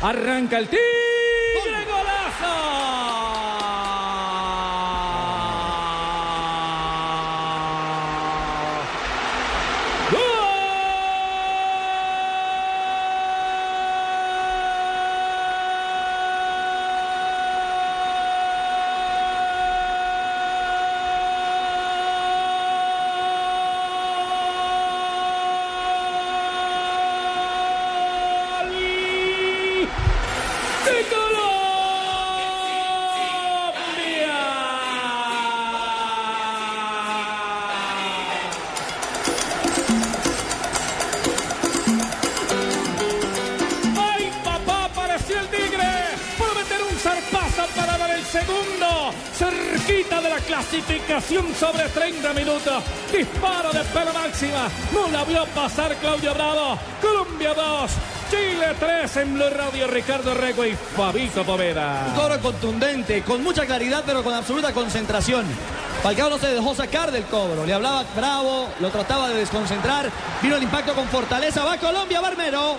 Arranca el tigre de Colombia. ¡Ay, papá! Apareció el tigre. Puede meter un zarpazo para dar el segundo. De la clasificación sobre 30 minutos. Disparo de pelo máxima. No la vio pasar Claudio Bravo. Colombia 2. Chile 3 en Blue Radio, Ricardo Rego y Fabito Poveda. Un cobro contundente, con mucha claridad, pero con absoluta concentración. Falcao no se dejó sacar del cobro. Le hablaba bravo, lo trataba de desconcentrar. Vino el impacto con fortaleza. Va Colombia, Barmero.